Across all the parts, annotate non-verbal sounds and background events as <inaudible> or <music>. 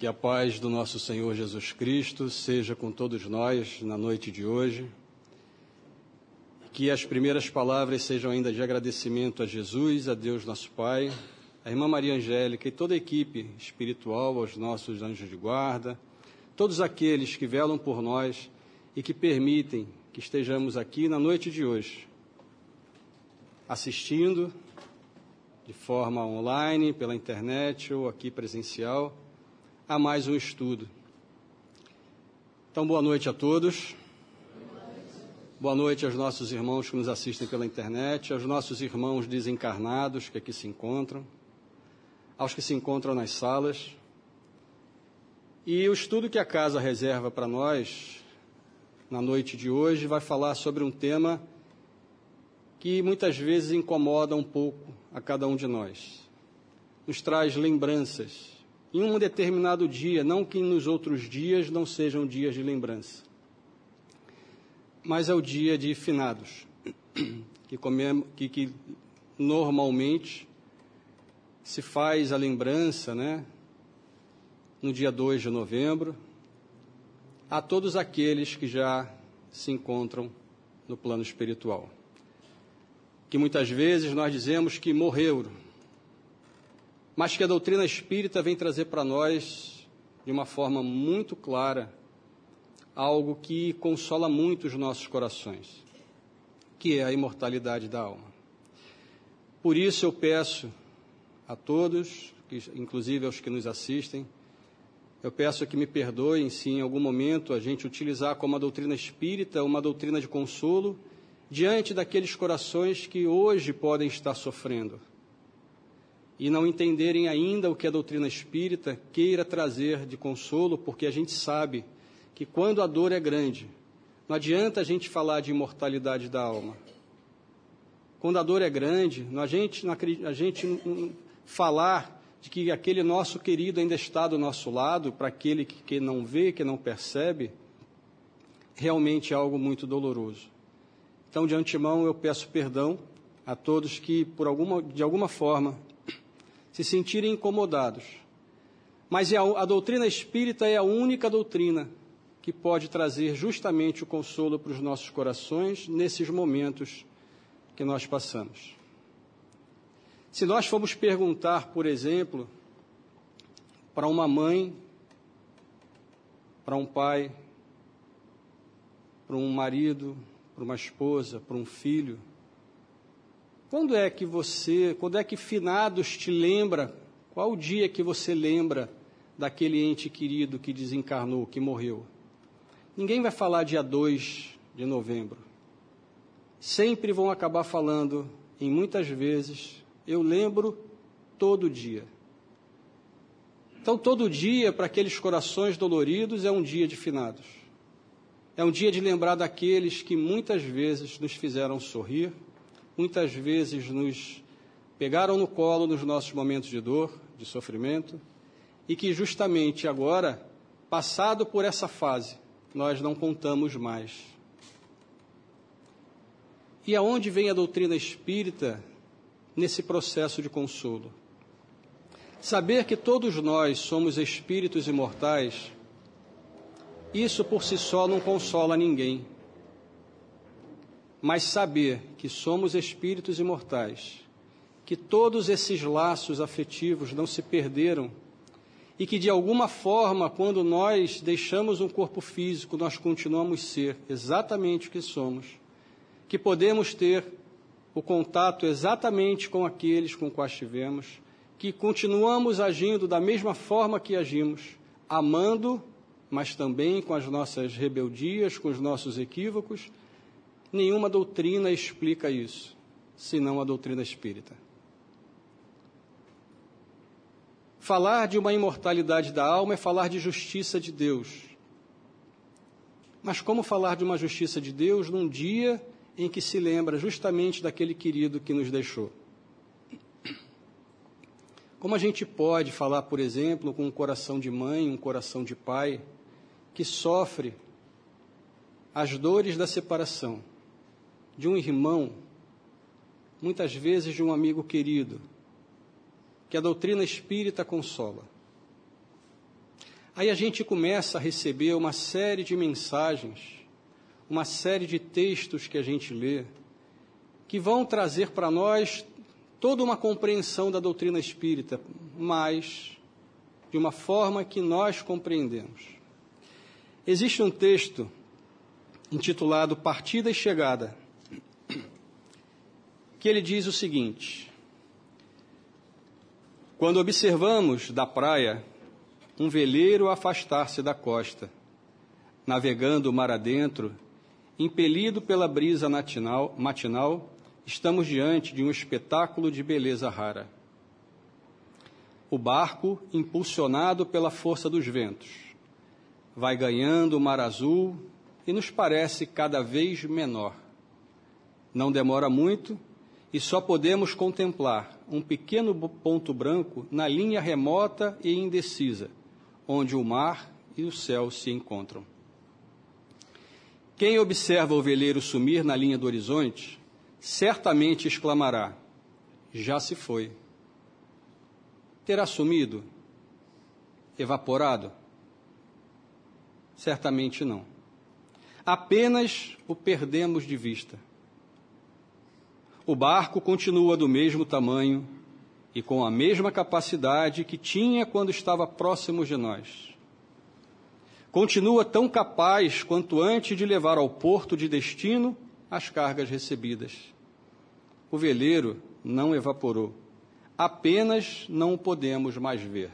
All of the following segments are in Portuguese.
Que a paz do nosso Senhor Jesus Cristo seja com todos nós na noite de hoje. Que as primeiras palavras sejam ainda de agradecimento a Jesus, a Deus nosso Pai, a irmã Maria Angélica e toda a equipe espiritual, aos nossos anjos de guarda, todos aqueles que velam por nós e que permitem que estejamos aqui na noite de hoje, assistindo de forma online, pela internet ou aqui presencial a mais um estudo. Então, boa noite a todos. Boa noite aos nossos irmãos que nos assistem pela internet, aos nossos irmãos desencarnados que aqui se encontram, aos que se encontram nas salas. E o estudo que a casa reserva para nós na noite de hoje vai falar sobre um tema que muitas vezes incomoda um pouco a cada um de nós. Nos traz lembranças em um determinado dia, não que nos outros dias não sejam dias de lembrança, mas é o dia de finados, <clears throat> que, que, que normalmente se faz a lembrança, né, no dia 2 de novembro, a todos aqueles que já se encontram no plano espiritual. Que muitas vezes nós dizemos que morreram, mas que a doutrina espírita vem trazer para nós, de uma forma muito clara, algo que consola muito os nossos corações, que é a imortalidade da alma. Por isso eu peço a todos, inclusive aos que nos assistem, eu peço que me perdoem se em algum momento a gente utilizar como a doutrina espírita uma doutrina de consolo diante daqueles corações que hoje podem estar sofrendo e não entenderem ainda o que a doutrina espírita queira trazer de consolo, porque a gente sabe que quando a dor é grande, não adianta a gente falar de imortalidade da alma. Quando a dor é grande, a gente, a gente falar de que aquele nosso querido ainda está do nosso lado, para aquele que, que não vê, que não percebe, realmente é algo muito doloroso. Então, de antemão, eu peço perdão a todos que, por alguma, de alguma forma, se sentirem incomodados. Mas é a, a doutrina espírita é a única doutrina que pode trazer justamente o consolo para os nossos corações nesses momentos que nós passamos. Se nós formos perguntar, por exemplo, para uma mãe, para um pai, para um marido, para uma esposa, para um filho, quando é que você, quando é que finados te lembra? Qual o dia que você lembra daquele ente querido que desencarnou, que morreu? Ninguém vai falar dia 2 de novembro. Sempre vão acabar falando, em muitas vezes, eu lembro todo dia. Então, todo dia, para aqueles corações doloridos, é um dia de finados. É um dia de lembrar daqueles que muitas vezes nos fizeram sorrir, muitas vezes nos pegaram no colo nos nossos momentos de dor, de sofrimento, e que justamente agora, passado por essa fase, nós não contamos mais. E aonde vem a doutrina espírita nesse processo de consolo? Saber que todos nós somos espíritos imortais, isso por si só não consola ninguém mas saber que somos espíritos imortais, que todos esses laços afetivos não se perderam e que de alguma forma, quando nós deixamos um corpo físico, nós continuamos ser exatamente o que somos, que podemos ter o contato exatamente com aqueles com quais estivemos, que continuamos agindo da mesma forma que agimos, amando, mas também com as nossas rebeldias, com os nossos equívocos, Nenhuma doutrina explica isso, senão a doutrina espírita. Falar de uma imortalidade da alma é falar de justiça de Deus. Mas como falar de uma justiça de Deus num dia em que se lembra justamente daquele querido que nos deixou? Como a gente pode falar, por exemplo, com um coração de mãe, um coração de pai, que sofre as dores da separação, de um irmão, muitas vezes de um amigo querido, que a doutrina espírita consola. Aí a gente começa a receber uma série de mensagens, uma série de textos que a gente lê, que vão trazer para nós toda uma compreensão da doutrina espírita, mas de uma forma que nós compreendemos. Existe um texto intitulado Partida e Chegada, que ele diz o seguinte: Quando observamos da praia um veleiro afastar-se da costa, navegando o mar adentro, impelido pela brisa matinal, matinal estamos diante de um espetáculo de beleza rara. O barco, impulsionado pela força dos ventos, vai ganhando o mar azul e nos parece cada vez menor. Não demora muito e só podemos contemplar um pequeno ponto branco na linha remota e indecisa, onde o mar e o céu se encontram. Quem observa o veleiro sumir na linha do horizonte certamente exclamará: Já se foi. Terá sumido? Evaporado? Certamente não. Apenas o perdemos de vista. O barco continua do mesmo tamanho e com a mesma capacidade que tinha quando estava próximo de nós. Continua tão capaz quanto antes de levar ao porto de destino as cargas recebidas. O veleiro não evaporou, apenas não o podemos mais ver.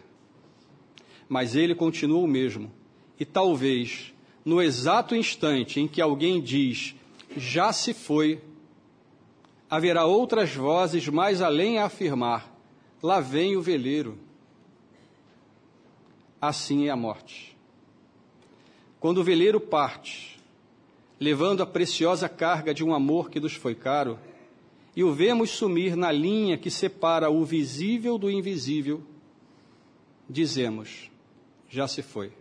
Mas ele continua o mesmo, e talvez no exato instante em que alguém diz já se foi, haverá outras vozes mais além a afirmar: lá vem o veleiro. Assim é a morte. Quando o veleiro parte, levando a preciosa carga de um amor que nos foi caro, e o vemos sumir na linha que separa o visível do invisível, dizemos: já se foi.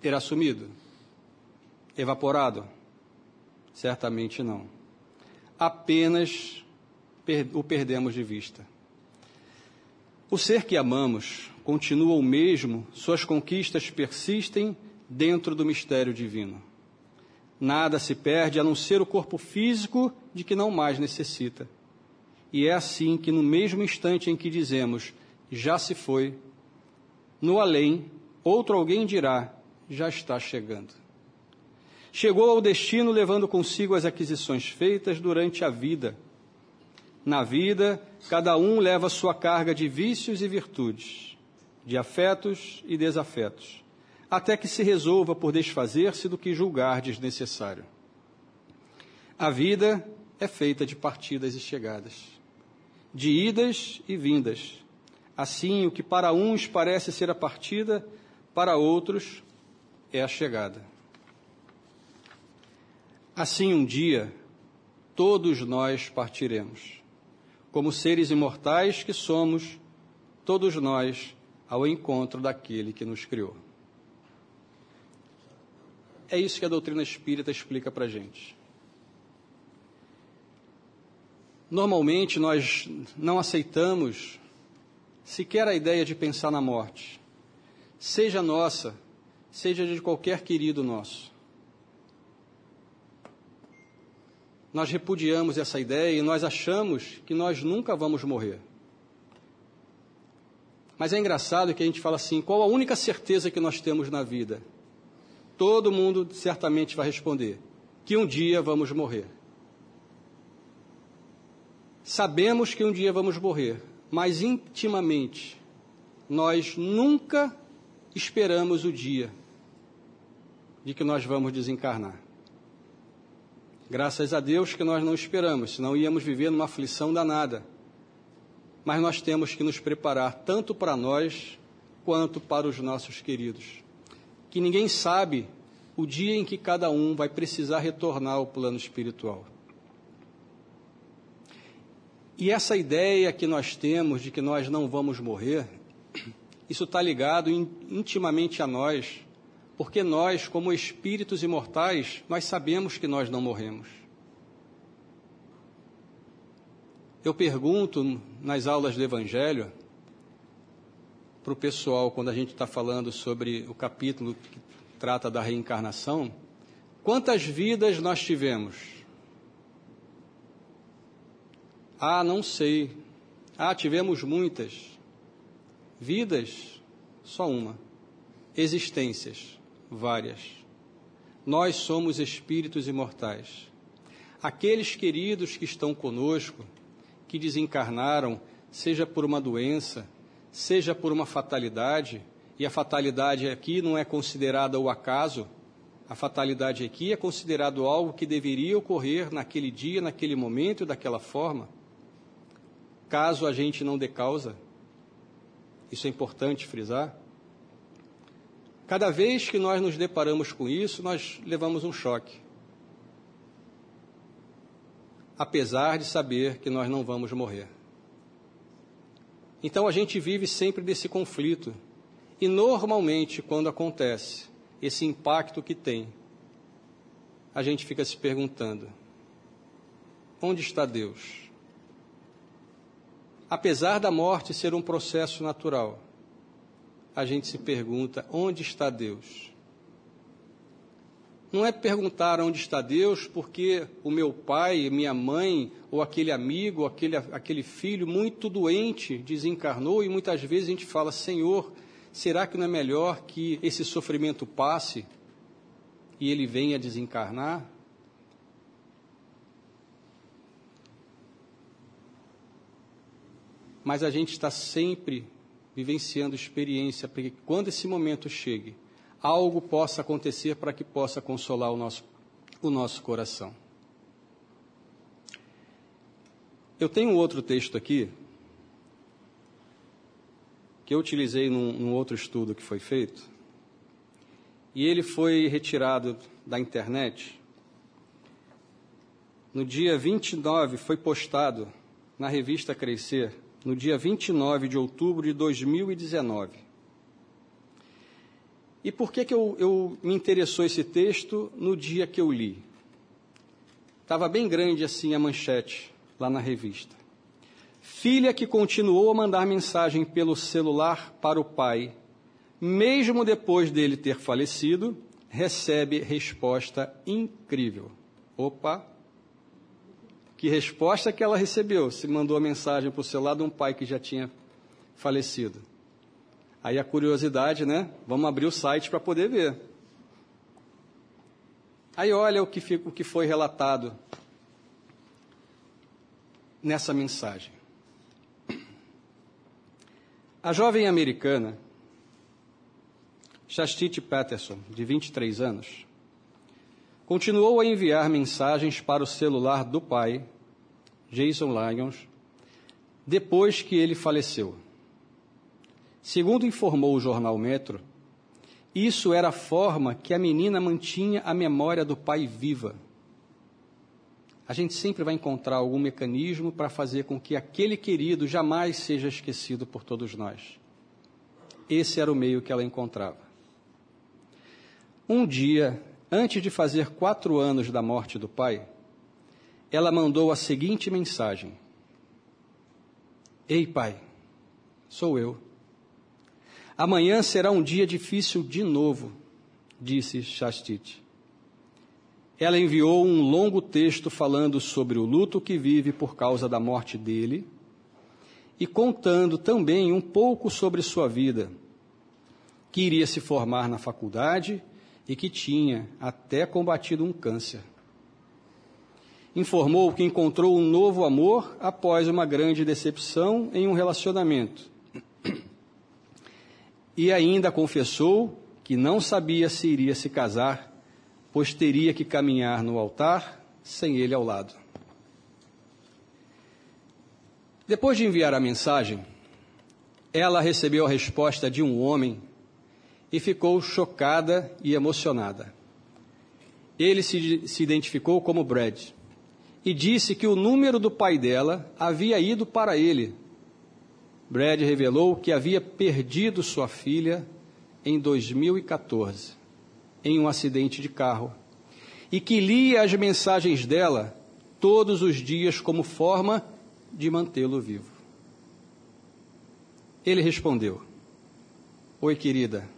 Terá sumido? Evaporado? Certamente não. Apenas o perdemos de vista. O ser que amamos continua o mesmo, suas conquistas persistem dentro do mistério divino. Nada se perde a não ser o corpo físico de que não mais necessita. E é assim que, no mesmo instante em que dizemos, já se foi, no além, outro alguém dirá, já está chegando. Chegou ao destino levando consigo as aquisições feitas durante a vida. Na vida, cada um leva sua carga de vícios e virtudes, de afetos e desafetos até que se resolva por desfazer-se do que julgar desnecessário. A vida é feita de partidas e chegadas, de idas e vindas. Assim, o que para uns parece ser a partida, para outros é a chegada. Assim, um dia, todos nós partiremos. Como seres imortais que somos, todos nós ao encontro daquele que nos criou. É isso que a doutrina espírita explica para a gente. Normalmente nós não aceitamos sequer a ideia de pensar na morte, seja nossa, seja de qualquer querido nosso. Nós repudiamos essa ideia e nós achamos que nós nunca vamos morrer. Mas é engraçado que a gente fala assim: qual a única certeza que nós temos na vida? todo mundo certamente vai responder que um dia vamos morrer. Sabemos que um dia vamos morrer, mas intimamente nós nunca esperamos o dia de que nós vamos desencarnar. Graças a Deus que nós não esperamos, senão íamos viver numa aflição danada. Mas nós temos que nos preparar tanto para nós quanto para os nossos queridos que ninguém sabe o dia em que cada um vai precisar retornar ao plano espiritual. E essa ideia que nós temos de que nós não vamos morrer, isso está ligado intimamente a nós, porque nós, como espíritos imortais, nós sabemos que nós não morremos. Eu pergunto nas aulas do Evangelho para o pessoal quando a gente está falando sobre o capítulo que trata da reencarnação. Quantas vidas nós tivemos? Ah, não sei. Ah, tivemos muitas. Vidas, só uma. Existências, várias. Nós somos espíritos imortais. Aqueles queridos que estão conosco, que desencarnaram, seja por uma doença, seja por uma fatalidade, e a fatalidade aqui não é considerada o acaso, a fatalidade aqui é considerado algo que deveria ocorrer naquele dia, naquele momento daquela forma. Caso a gente não dê causa, isso é importante frisar. Cada vez que nós nos deparamos com isso, nós levamos um choque. Apesar de saber que nós não vamos morrer. Então a gente vive sempre desse conflito. E normalmente, quando acontece esse impacto que tem, a gente fica se perguntando: onde está Deus? Apesar da morte ser um processo natural, a gente se pergunta: onde está Deus? Não é perguntar onde está Deus porque o meu pai, minha mãe, ou aquele amigo, aquele, aquele filho muito doente desencarnou e muitas vezes a gente fala: Senhor, será que não é melhor que esse sofrimento passe e ele venha desencarnar? Mas a gente está sempre vivenciando experiência para que quando esse momento chegue, algo possa acontecer para que possa consolar o nosso, o nosso coração. Eu tenho outro texto aqui, que eu utilizei num, num outro estudo que foi feito, e ele foi retirado da internet. No dia 29 foi postado na revista Crescer, no dia 29 de outubro de 2019. E por que, que eu, eu me interessou esse texto no dia que eu li? Estava bem grande assim a manchete lá na revista. Filha que continuou a mandar mensagem pelo celular para o pai, mesmo depois dele ter falecido, recebe resposta incrível. Opa! Que resposta que ela recebeu? Se mandou a mensagem para o celular de um pai que já tinha falecido. Aí a curiosidade, né? Vamos abrir o site para poder ver. Aí olha o que, o que foi relatado nessa mensagem. A jovem americana, Chastity Patterson, de 23 anos, continuou a enviar mensagens para o celular do pai Jason Lyons, depois que ele faleceu. Segundo informou o jornal Metro, isso era a forma que a menina mantinha a memória do pai viva. A gente sempre vai encontrar algum mecanismo para fazer com que aquele querido jamais seja esquecido por todos nós. Esse era o meio que ela encontrava. Um dia, antes de fazer quatro anos da morte do pai, ela mandou a seguinte mensagem: Ei, pai, sou eu. Amanhã será um dia difícil de novo, disse Chastite. Ela enviou um longo texto falando sobre o luto que vive por causa da morte dele e contando também um pouco sobre sua vida, que iria se formar na faculdade e que tinha até combatido um câncer informou que encontrou um novo amor após uma grande decepção em um relacionamento. E ainda confessou que não sabia se iria se casar, pois teria que caminhar no altar sem ele ao lado. Depois de enviar a mensagem, ela recebeu a resposta de um homem e ficou chocada e emocionada. Ele se, se identificou como Brad e disse que o número do pai dela havia ido para ele. Brad revelou que havia perdido sua filha em 2014, em um acidente de carro, e que lia as mensagens dela todos os dias como forma de mantê-lo vivo. Ele respondeu: Oi, querida.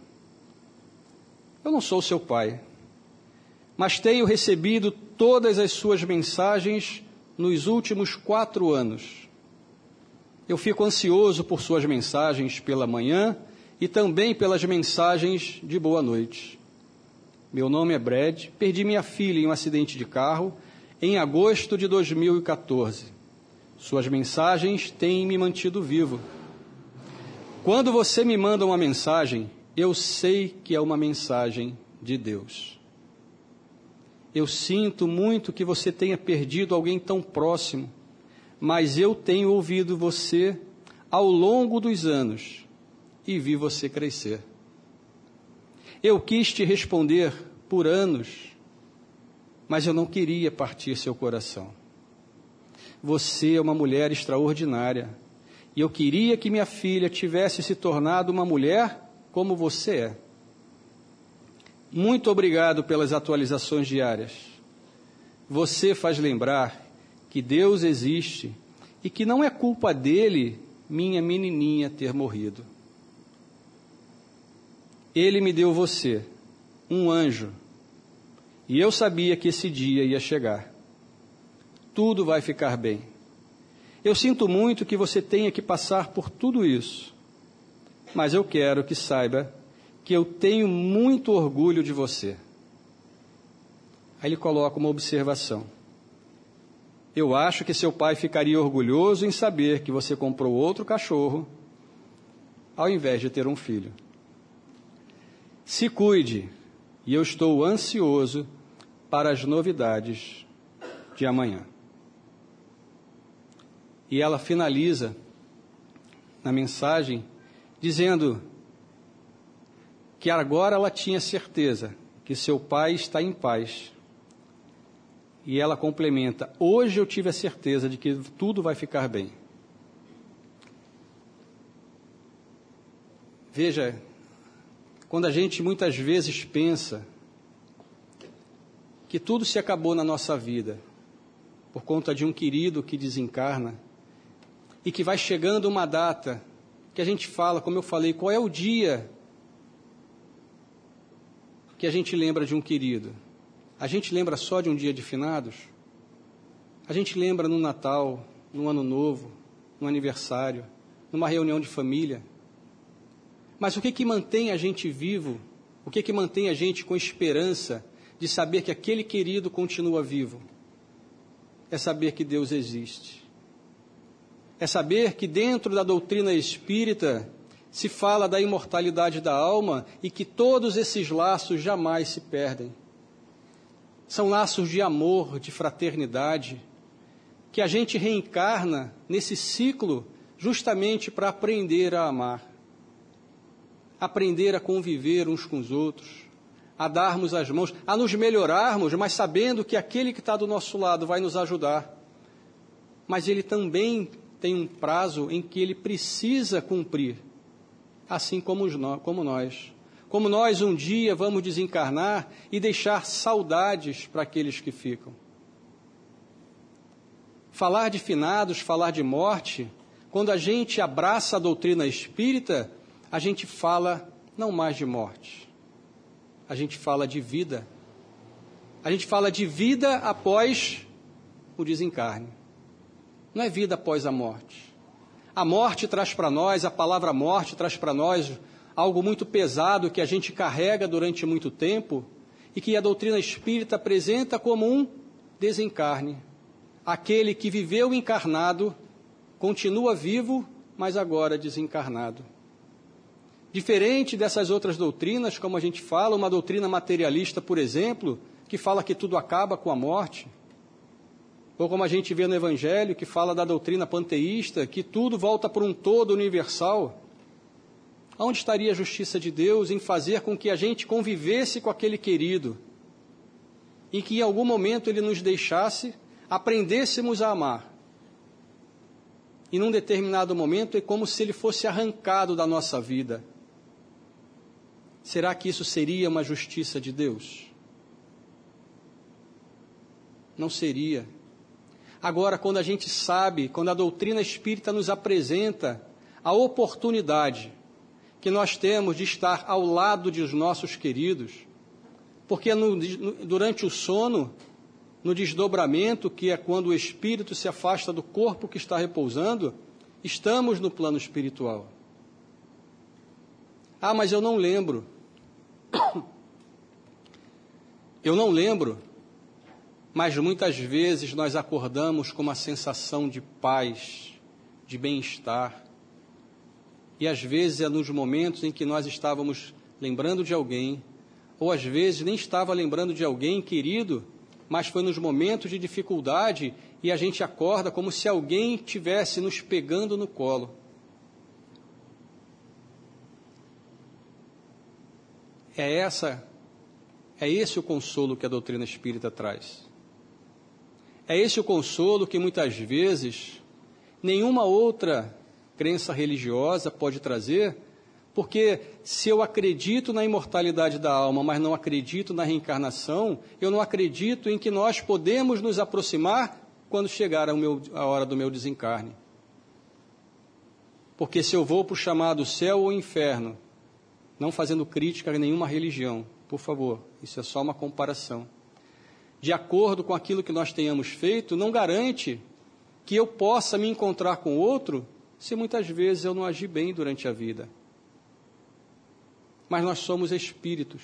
Eu não sou seu pai, mas tenho recebido todas as suas mensagens nos últimos quatro anos. Eu fico ansioso por suas mensagens pela manhã e também pelas mensagens de boa noite. Meu nome é Brad, perdi minha filha em um acidente de carro em agosto de 2014. Suas mensagens têm me mantido vivo. Quando você me manda uma mensagem, eu sei que é uma mensagem de Deus. Eu sinto muito que você tenha perdido alguém tão próximo, mas eu tenho ouvido você ao longo dos anos e vi você crescer. Eu quis te responder por anos, mas eu não queria partir seu coração. Você é uma mulher extraordinária e eu queria que minha filha tivesse se tornado uma mulher como você é. Muito obrigado pelas atualizações diárias. Você faz lembrar que Deus existe e que não é culpa dele minha menininha ter morrido. Ele me deu você, um anjo, e eu sabia que esse dia ia chegar. Tudo vai ficar bem. Eu sinto muito que você tenha que passar por tudo isso mas eu quero que saiba que eu tenho muito orgulho de você. Aí ele coloca uma observação. Eu acho que seu pai ficaria orgulhoso em saber que você comprou outro cachorro ao invés de ter um filho. Se cuide, e eu estou ansioso para as novidades de amanhã. E ela finaliza na mensagem dizendo que agora ela tinha certeza que seu pai está em paz. E ela complementa: Hoje eu tive a certeza de que tudo vai ficar bem. Veja, quando a gente muitas vezes pensa que tudo se acabou na nossa vida por conta de um querido que desencarna e que vai chegando uma data que a gente fala, como eu falei, qual é o dia que a gente lembra de um querido? A gente lembra só de um dia de finados? A gente lembra no Natal, no Ano Novo, no aniversário, numa reunião de família? Mas o que que mantém a gente vivo? O que que mantém a gente com esperança de saber que aquele querido continua vivo? É saber que Deus existe é saber que dentro da doutrina espírita se fala da imortalidade da alma e que todos esses laços jamais se perdem. São laços de amor, de fraternidade, que a gente reencarna nesse ciclo justamente para aprender a amar, aprender a conviver uns com os outros, a darmos as mãos, a nos melhorarmos, mas sabendo que aquele que está do nosso lado vai nos ajudar. Mas ele também tem um prazo em que ele precisa cumprir, assim como, como nós. Como nós um dia vamos desencarnar e deixar saudades para aqueles que ficam. Falar de finados, falar de morte, quando a gente abraça a doutrina espírita, a gente fala não mais de morte, a gente fala de vida. A gente fala de vida após o desencarne não é vida após a morte. A morte traz para nós, a palavra morte traz para nós algo muito pesado que a gente carrega durante muito tempo e que a doutrina espírita apresenta como um desencarne. Aquele que viveu encarnado continua vivo, mas agora desencarnado. Diferente dessas outras doutrinas, como a gente fala, uma doutrina materialista, por exemplo, que fala que tudo acaba com a morte, ou como a gente vê no Evangelho, que fala da doutrina panteísta, que tudo volta para um todo universal. Onde estaria a justiça de Deus em fazer com que a gente convivesse com aquele querido e que em algum momento ele nos deixasse, aprendêssemos a amar? E num determinado momento é como se ele fosse arrancado da nossa vida. Será que isso seria uma justiça de Deus? Não seria. Agora, quando a gente sabe, quando a doutrina espírita nos apresenta a oportunidade que nós temos de estar ao lado dos nossos queridos, porque no, durante o sono, no desdobramento, que é quando o espírito se afasta do corpo que está repousando, estamos no plano espiritual. Ah, mas eu não lembro. <coughs> Eu não lembro, mas muitas vezes nós acordamos com uma sensação de paz, de bem-estar. E às vezes é nos momentos em que nós estávamos lembrando de alguém, ou às vezes nem estava lembrando de alguém querido, mas foi nos momentos de dificuldade e a gente acorda como se alguém tivesse nos pegando no colo. É essa é esse o consolo que a doutrina espírita traz. É esse o consolo que muitas vezes nenhuma outra crença religiosa pode trazer, porque se eu acredito na imortalidade da alma, mas não acredito na reencarnação, eu não acredito em que nós podemos nos aproximar quando chegar meu, a hora do meu desencarne. Porque se eu vou para o chamado céu ou inferno, não fazendo crítica a nenhuma religião, por favor, isso é só uma comparação. De acordo com aquilo que nós tenhamos feito, não garante que eu possa me encontrar com outro se muitas vezes eu não agi bem durante a vida. Mas nós somos espíritos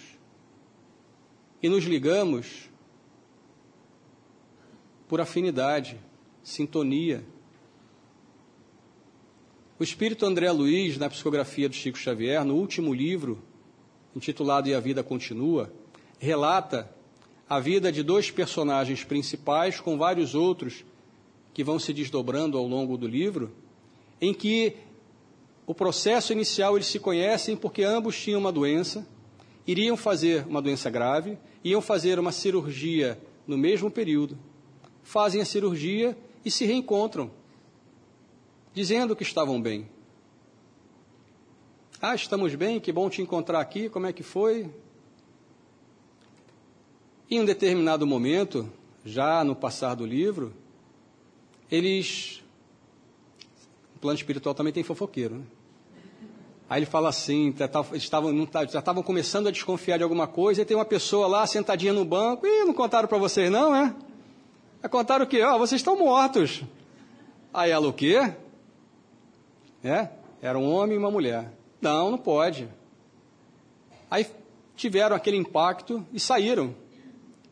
e nos ligamos por afinidade, sintonia. O espírito André Luiz, na psicografia do Chico Xavier, no último livro, intitulado E a Vida Continua, relata a vida de dois personagens principais com vários outros que vão se desdobrando ao longo do livro, em que o processo inicial eles se conhecem porque ambos tinham uma doença, iriam fazer uma doença grave, iam fazer uma cirurgia no mesmo período, fazem a cirurgia e se reencontram, dizendo que estavam bem. Ah, estamos bem, que bom te encontrar aqui, como é que foi? Em um determinado momento, já no passar do livro, eles. O plano espiritual também tem fofoqueiro, né? Aí ele fala assim: tá, tá, estavam, tá, já estavam começando a desconfiar de alguma coisa, e tem uma pessoa lá sentadinha no banco, e não contaram para vocês, não, é? É contaram o quê? Ó, oh, vocês estão mortos. Aí ela o quê? É? Era um homem e uma mulher. Não, não pode. Aí tiveram aquele impacto e saíram.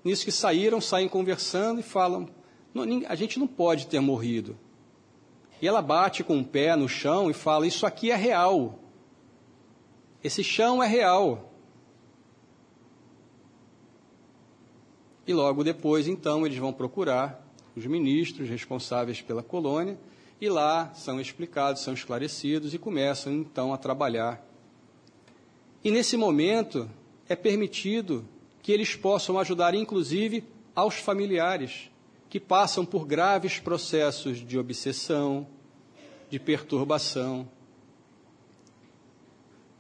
Nisso que saíram, saem conversando e falam: a gente não pode ter morrido. E ela bate com o pé no chão e fala: Isso aqui é real. Esse chão é real. E logo depois, então, eles vão procurar os ministros responsáveis pela colônia e lá são explicados, são esclarecidos e começam então a trabalhar. E nesse momento é permitido que eles possam ajudar, inclusive, aos familiares que passam por graves processos de obsessão, de perturbação.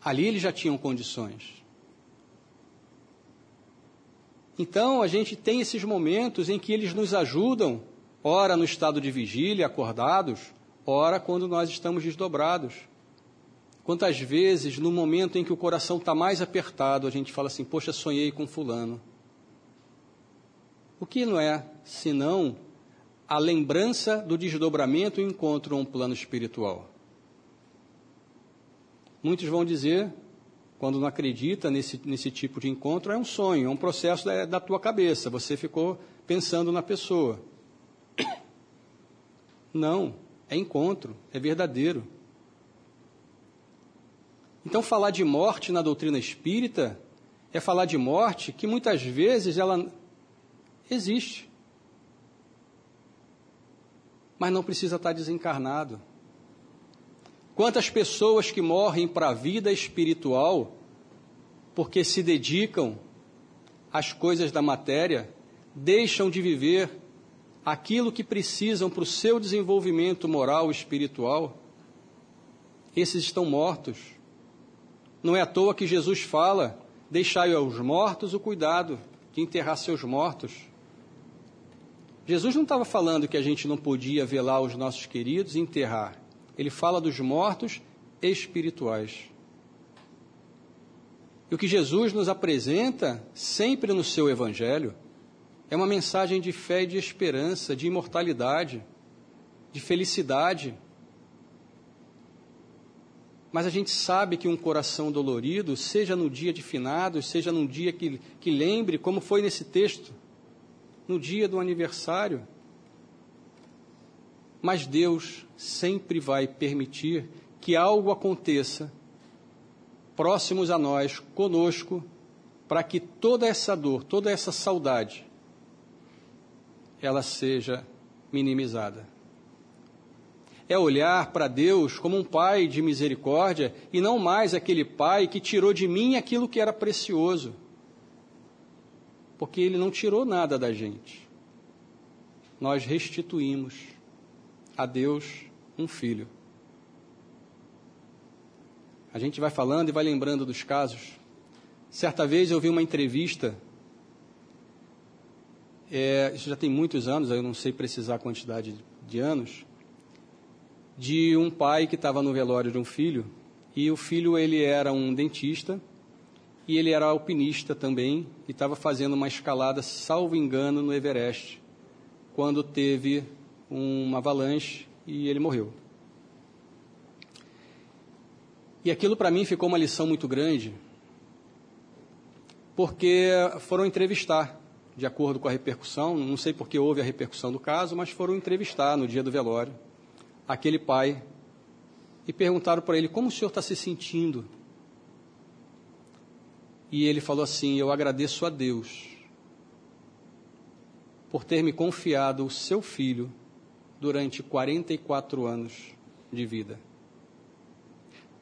Ali eles já tinham condições. Então a gente tem esses momentos em que eles nos ajudam ora no estado de vigília, acordados, ora quando nós estamos desdobrados. Quantas vezes, no momento em que o coração está mais apertado, a gente fala assim: Poxa, sonhei com Fulano. O que não é senão a lembrança do desdobramento e encontro a um plano espiritual? Muitos vão dizer, quando não acredita nesse, nesse tipo de encontro, é um sonho, é um processo da, da tua cabeça, você ficou pensando na pessoa. <coughs> Não, é encontro, é verdadeiro. Então, falar de morte na doutrina espírita é falar de morte que muitas vezes ela existe, mas não precisa estar desencarnado. Quantas pessoas que morrem para a vida espiritual porque se dedicam às coisas da matéria, deixam de viver aquilo que precisam para o seu desenvolvimento moral e espiritual, esses estão mortos. Não é à toa que Jesus fala: deixai aos mortos o cuidado de enterrar seus mortos. Jesus não estava falando que a gente não podia velar os nossos queridos e enterrar. Ele fala dos mortos espirituais. E o que Jesus nos apresenta sempre no seu Evangelho é uma mensagem de fé e de esperança, de imortalidade, de felicidade. Mas a gente sabe que um coração dolorido, seja no dia de finados, seja num dia que, que lembre, como foi nesse texto, no dia do aniversário. Mas Deus sempre vai permitir que algo aconteça próximos a nós, conosco, para que toda essa dor, toda essa saudade, ela seja minimizada é olhar para Deus como um pai de misericórdia e não mais aquele pai que tirou de mim aquilo que era precioso. Porque ele não tirou nada da gente. Nós restituímos a Deus um filho. A gente vai falando e vai lembrando dos casos. Certa vez eu vi uma entrevista, é, isso já tem muitos anos, eu não sei precisar a quantidade de anos, de um pai que estava no velório de um filho e o filho ele era um dentista e ele era alpinista também e estava fazendo uma escalada, salvo engano, no Everest, quando teve uma avalanche e ele morreu. E aquilo para mim ficou uma lição muito grande, porque foram entrevistar, de acordo com a repercussão, não sei porque houve a repercussão do caso, mas foram entrevistar no dia do velório aquele pai e perguntaram para ele como o senhor está se sentindo. E ele falou assim: Eu agradeço a Deus por ter me confiado o seu filho durante 44 anos de vida.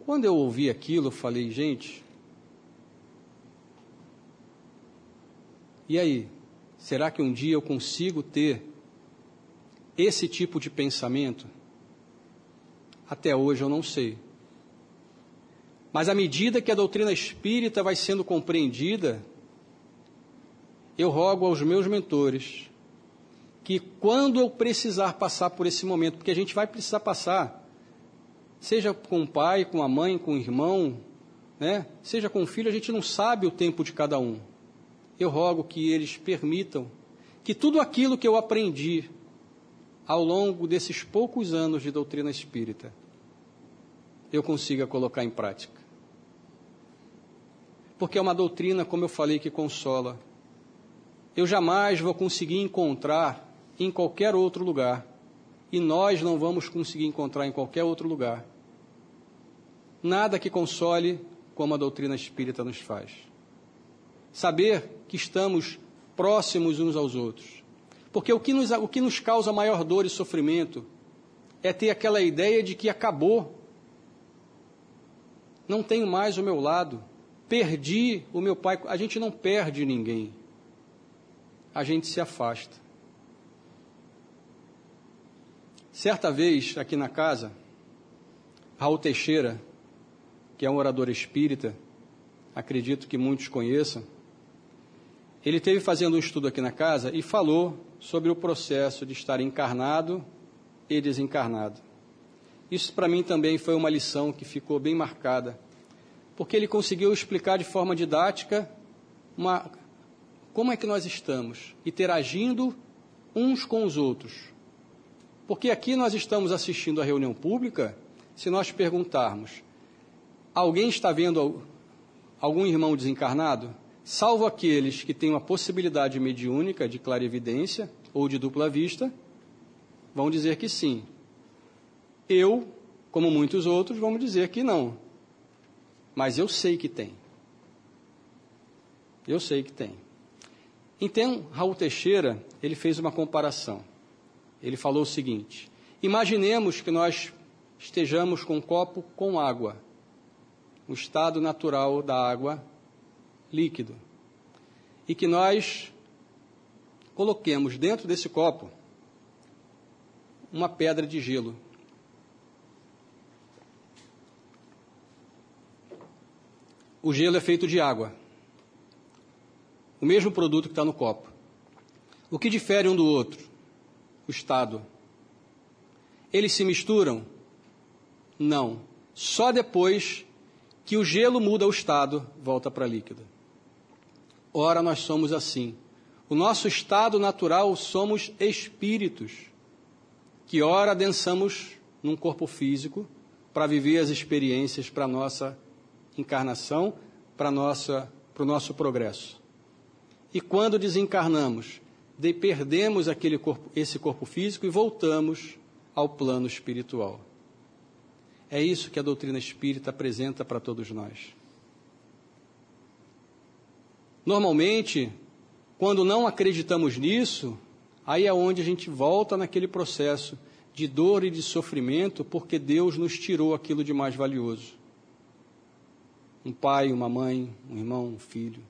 Quando eu ouvi aquilo, eu falei: Gente, e aí? Será que um dia eu consigo ter esse tipo de pensamento? Até hoje eu não sei. Mas à medida que a doutrina espírita vai sendo compreendida, eu rogo aos meus mentores que quando eu precisar passar por esse momento, porque a gente vai precisar passar, seja com o pai, com a mãe, com o irmão, né? seja com o filho, a gente não sabe o tempo de cada um. Eu rogo que eles permitam que tudo aquilo que eu aprendi ao longo desses poucos anos de doutrina espírita, eu consiga colocar em prática. Porque é uma doutrina, como eu falei, que consola. Eu jamais vou conseguir encontrar em qualquer outro lugar. E nós não vamos conseguir encontrar em qualquer outro lugar. Nada que console como a doutrina espírita nos faz. Saber que estamos próximos uns aos outros porque o que, nos, o que nos causa maior dor e sofrimento é ter aquela ideia de que acabou. Não tenho mais o meu lado. Perdi o meu pai. A gente não perde ninguém. A gente se afasta. Certa vez, aqui na casa, Raul Teixeira, que é um orador espírita, acredito que muitos conheçam, ele teve fazendo um estudo aqui na casa e falou sobre o processo de estar encarnado e desencarnado. Isso para mim também foi uma lição que ficou bem marcada, porque ele conseguiu explicar de forma didática uma, como é que nós estamos interagindo uns com os outros. Porque aqui nós estamos assistindo a reunião pública, se nós perguntarmos, alguém está vendo algum irmão desencarnado? salvo aqueles que têm uma possibilidade mediúnica de clarividência ou de dupla vista, vão dizer que sim. Eu, como muitos outros, vamos dizer que não. Mas eu sei que tem. Eu sei que tem. Então, Raul Teixeira, ele fez uma comparação. Ele falou o seguinte: Imaginemos que nós estejamos com um copo com água. O estado natural da água líquido. E que nós coloquemos dentro desse copo uma pedra de gelo. O gelo é feito de água. O mesmo produto que está no copo. O que difere um do outro? O estado. Eles se misturam? Não. Só depois que o gelo muda o estado, volta para líquido. Ora, nós somos assim. O nosso estado natural somos espíritos, que ora adensamos num corpo físico para viver as experiências para a nossa encarnação, para o nosso progresso. E quando desencarnamos, de, perdemos aquele corpo, esse corpo físico e voltamos ao plano espiritual. É isso que a doutrina espírita apresenta para todos nós. Normalmente, quando não acreditamos nisso, aí é onde a gente volta naquele processo de dor e de sofrimento, porque Deus nos tirou aquilo de mais valioso. Um pai, uma mãe, um irmão, um filho.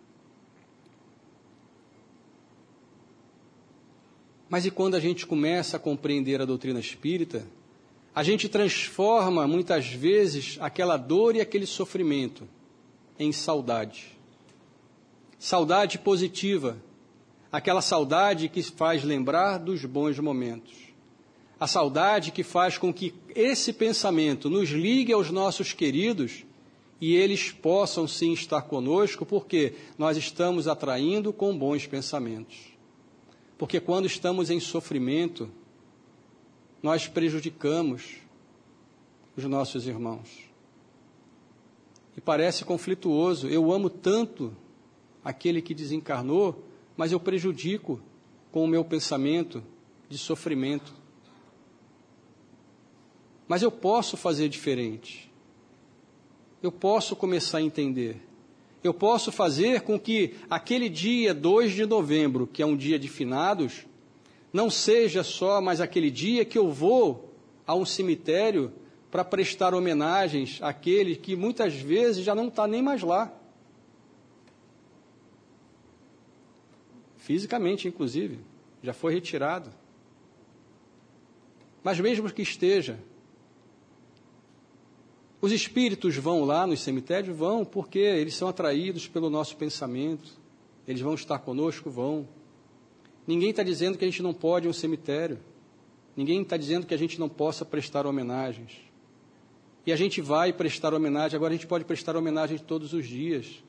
Mas e quando a gente começa a compreender a doutrina espírita, a gente transforma muitas vezes aquela dor e aquele sofrimento em saudade. Saudade positiva, aquela saudade que faz lembrar dos bons momentos. A saudade que faz com que esse pensamento nos ligue aos nossos queridos e eles possam sim estar conosco, porque nós estamos atraindo com bons pensamentos. Porque quando estamos em sofrimento, nós prejudicamos os nossos irmãos. E parece conflituoso. Eu amo tanto aquele que desencarnou, mas eu prejudico com o meu pensamento de sofrimento. Mas eu posso fazer diferente. Eu posso começar a entender. Eu posso fazer com que aquele dia 2 de novembro, que é um dia de finados, não seja só mais aquele dia que eu vou a um cemitério para prestar homenagens àquele que muitas vezes já não está nem mais lá. Fisicamente, inclusive, já foi retirado. Mas mesmo que esteja, os espíritos vão lá nos cemitérios? Vão, porque eles são atraídos pelo nosso pensamento. Eles vão estar conosco? Vão. Ninguém está dizendo que a gente não pode ir a um cemitério. Ninguém está dizendo que a gente não possa prestar homenagens. E a gente vai prestar homenagem, agora a gente pode prestar homenagem todos os dias.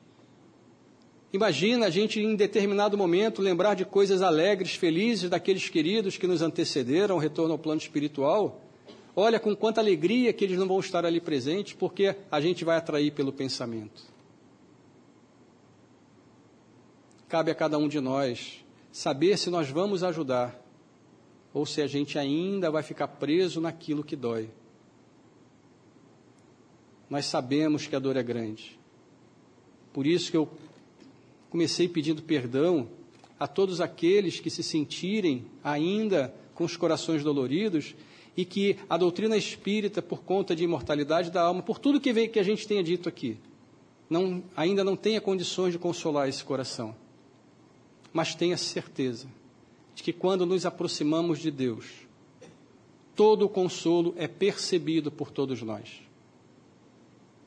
Imagina a gente, em determinado momento, lembrar de coisas alegres, felizes daqueles queridos que nos antecederam ao retorno ao plano espiritual. Olha com quanta alegria que eles não vão estar ali presentes, porque a gente vai atrair pelo pensamento. Cabe a cada um de nós saber se nós vamos ajudar ou se a gente ainda vai ficar preso naquilo que dói. Nós sabemos que a dor é grande. Por isso que eu comecei pedindo perdão a todos aqueles que se sentirem ainda com os corações doloridos e que a doutrina espírita, por conta de imortalidade da alma, por tudo que, que a gente tenha dito aqui, não, ainda não tenha condições de consolar esse coração mas tenha certeza de que quando nos aproximamos de Deus, todo o consolo é percebido por todos nós.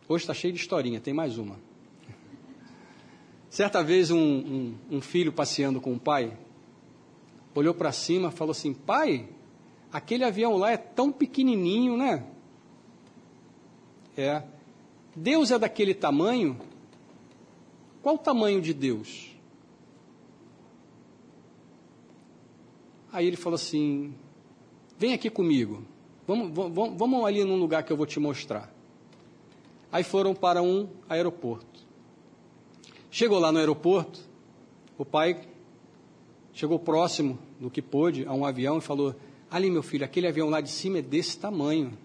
Hoje está cheio de historinha, tem mais uma. Certa vez, um, um, um filho passeando com o pai olhou para cima e falou assim: Pai, aquele avião lá é tão pequenininho, né? É. Deus é daquele tamanho? Qual o tamanho de Deus? Aí ele falou assim: Vem aqui comigo, vamos, vamos, vamos ali num lugar que eu vou te mostrar. Aí foram para um aeroporto. Chegou lá no aeroporto, o pai chegou próximo do que pôde a um avião e falou: Ali, meu filho, aquele avião lá de cima é desse tamanho.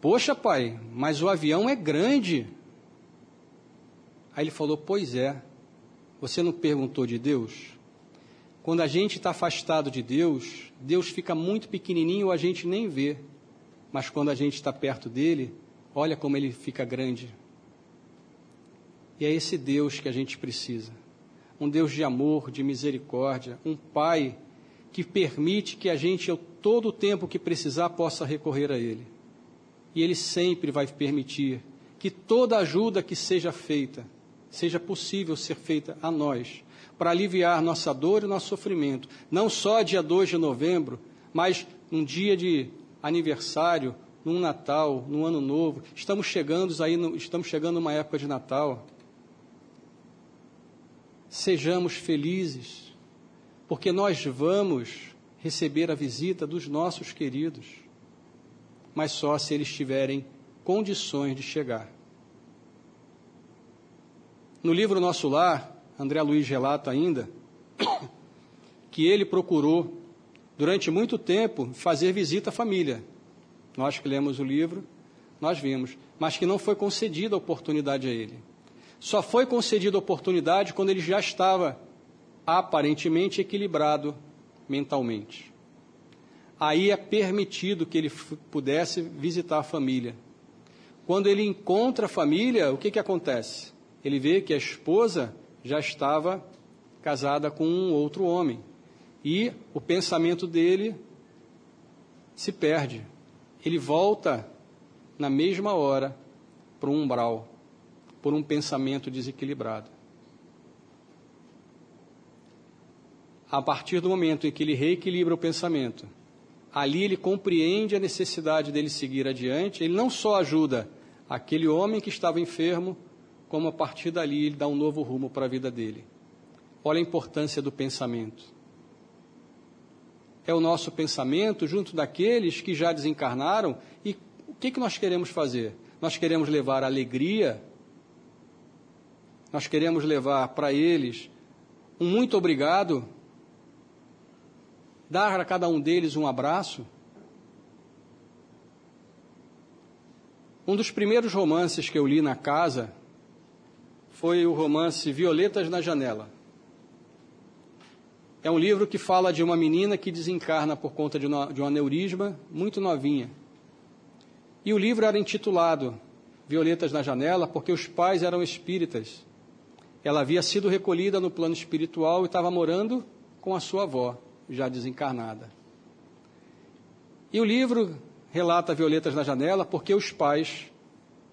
Poxa, pai, mas o avião é grande. Aí ele falou: Pois é. Você não perguntou de Deus? Quando a gente está afastado de Deus, Deus fica muito pequenininho a gente nem vê. Mas quando a gente está perto dele, olha como ele fica grande. E é esse Deus que a gente precisa. Um Deus de amor, de misericórdia, um Pai que permite que a gente, todo o tempo que precisar, possa recorrer a Ele. E Ele sempre vai permitir que toda ajuda que seja feita, seja possível ser feita a nós, para aliviar nossa dor e nosso sofrimento. Não só dia 2 de novembro, mas um dia de aniversário num Natal, num Ano Novo, estamos chegando aí, no, estamos chegando numa época de Natal. Sejamos felizes, porque nós vamos receber a visita dos nossos queridos, mas só se eles tiverem condições de chegar. No livro Nosso Lar, André Luiz relata ainda <coughs> que ele procurou, durante muito tempo, fazer visita à família. Nós que lemos o livro, nós vimos, mas que não foi concedida a oportunidade a ele. Só foi concedida a oportunidade quando ele já estava aparentemente equilibrado mentalmente. Aí é permitido que ele pudesse visitar a família. Quando ele encontra a família, o que, que acontece? Ele vê que a esposa já estava casada com um outro homem. E o pensamento dele se perde. Ele volta na mesma hora para um umbral, por um pensamento desequilibrado. A partir do momento em que ele reequilibra o pensamento, ali ele compreende a necessidade dele seguir adiante. Ele não só ajuda aquele homem que estava enfermo, como a partir dali ele dá um novo rumo para a vida dele. Olha a importância do pensamento. É o nosso pensamento junto daqueles que já desencarnaram e o que, que nós queremos fazer? Nós queremos levar alegria, nós queremos levar para eles um muito obrigado dar a cada um deles um abraço. Um dos primeiros romances que eu li na casa foi o romance Violetas na Janela. É um livro que fala de uma menina que desencarna por conta de, uma, de um aneurisma muito novinha. E o livro era intitulado Violetas na Janela porque os pais eram espíritas. Ela havia sido recolhida no plano espiritual e estava morando com a sua avó já desencarnada. E o livro relata Violetas na Janela porque os pais,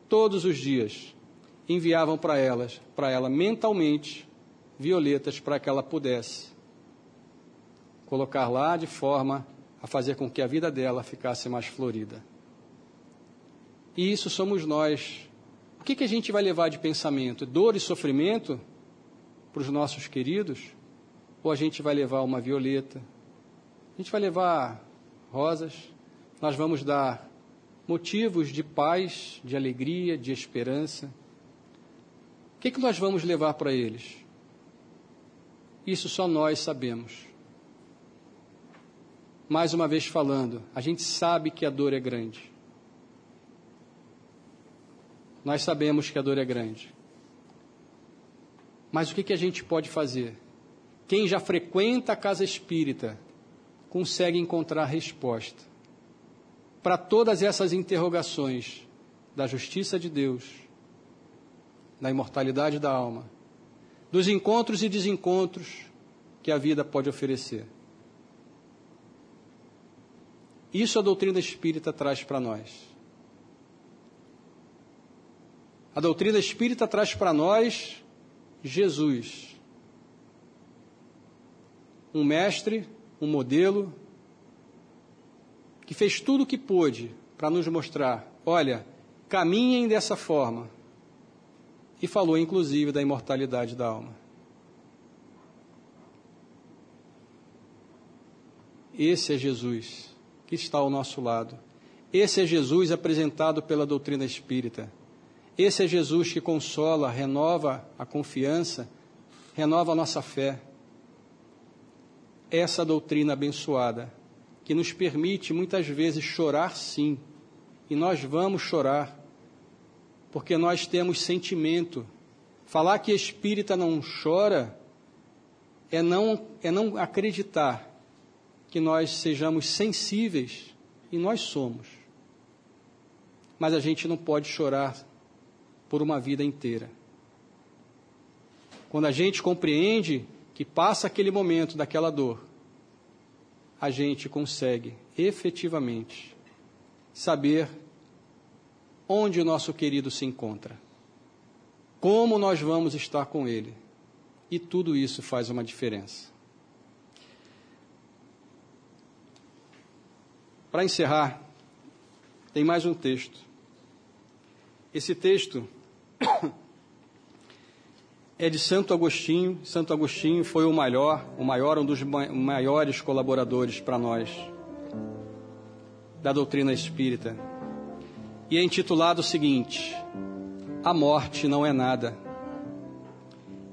todos os dias, enviavam para elas, para ela mentalmente, violetas para que ela pudesse colocar lá de forma a fazer com que a vida dela ficasse mais florida. E isso somos nós. O que, que a gente vai levar de pensamento? Dor e sofrimento para os nossos queridos? Ou a gente vai levar uma violeta, a gente vai levar rosas, nós vamos dar motivos de paz, de alegria, de esperança. O que, que nós vamos levar para eles? Isso só nós sabemos. Mais uma vez falando, a gente sabe que a dor é grande. Nós sabemos que a dor é grande. Mas o que, que a gente pode fazer? Quem já frequenta a casa espírita consegue encontrar resposta para todas essas interrogações da justiça de Deus, da imortalidade da alma, dos encontros e desencontros que a vida pode oferecer. Isso a doutrina espírita traz para nós. A doutrina espírita traz para nós Jesus um mestre, um modelo, que fez tudo o que pôde para nos mostrar: olha, caminhem dessa forma. E falou inclusive da imortalidade da alma. Esse é Jesus que está ao nosso lado. Esse é Jesus apresentado pela doutrina espírita. Esse é Jesus que consola, renova a confiança, renova a nossa fé essa doutrina abençoada, que nos permite muitas vezes chorar sim, e nós vamos chorar, porque nós temos sentimento. Falar que espírita não chora é não, é não acreditar que nós sejamos sensíveis, e nós somos. Mas a gente não pode chorar por uma vida inteira. Quando a gente compreende que passa aquele momento daquela dor, a gente consegue efetivamente saber onde o nosso querido se encontra, como nós vamos estar com ele. E tudo isso faz uma diferença. Para encerrar, tem mais um texto. Esse texto é de Santo Agostinho. Santo Agostinho foi o maior, o maior, um dos maiores colaboradores para nós da doutrina espírita. E é intitulado o seguinte: A morte não é nada.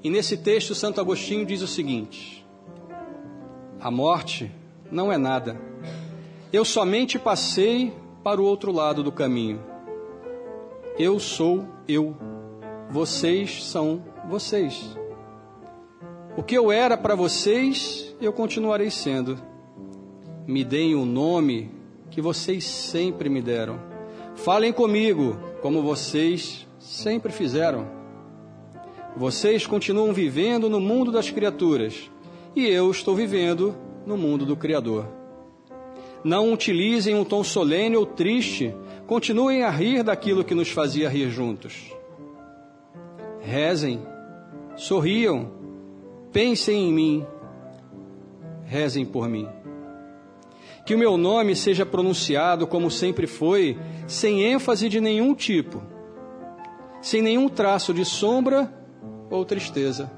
E nesse texto, Santo Agostinho diz o seguinte: A morte não é nada. Eu somente passei para o outro lado do caminho. Eu sou eu. Vocês são vocês. O que eu era para vocês, eu continuarei sendo. Me deem o nome que vocês sempre me deram. Falem comigo como vocês sempre fizeram. Vocês continuam vivendo no mundo das criaturas e eu estou vivendo no mundo do Criador. Não utilizem um tom solene ou triste, continuem a rir daquilo que nos fazia rir juntos. Rezem, sorriam, pensem em mim, rezem por mim. Que o meu nome seja pronunciado como sempre foi, sem ênfase de nenhum tipo, sem nenhum traço de sombra ou tristeza.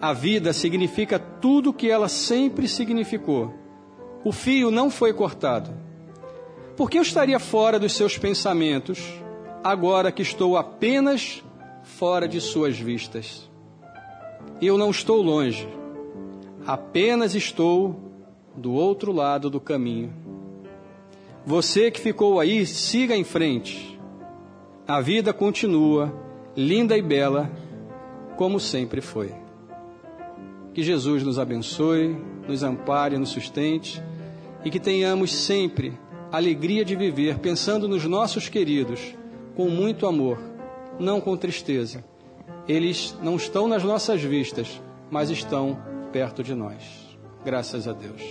A vida significa tudo o que ela sempre significou. O fio não foi cortado. Por que eu estaria fora dos seus pensamentos, agora que estou apenas fora de suas vistas? Eu não estou longe, apenas estou do outro lado do caminho. Você que ficou aí, siga em frente. A vida continua, linda e bela, como sempre foi. Que Jesus nos abençoe, nos ampare, nos sustente e que tenhamos sempre alegria de viver pensando nos nossos queridos com muito amor, não com tristeza. Eles não estão nas nossas vistas, mas estão perto de nós. Graças a Deus.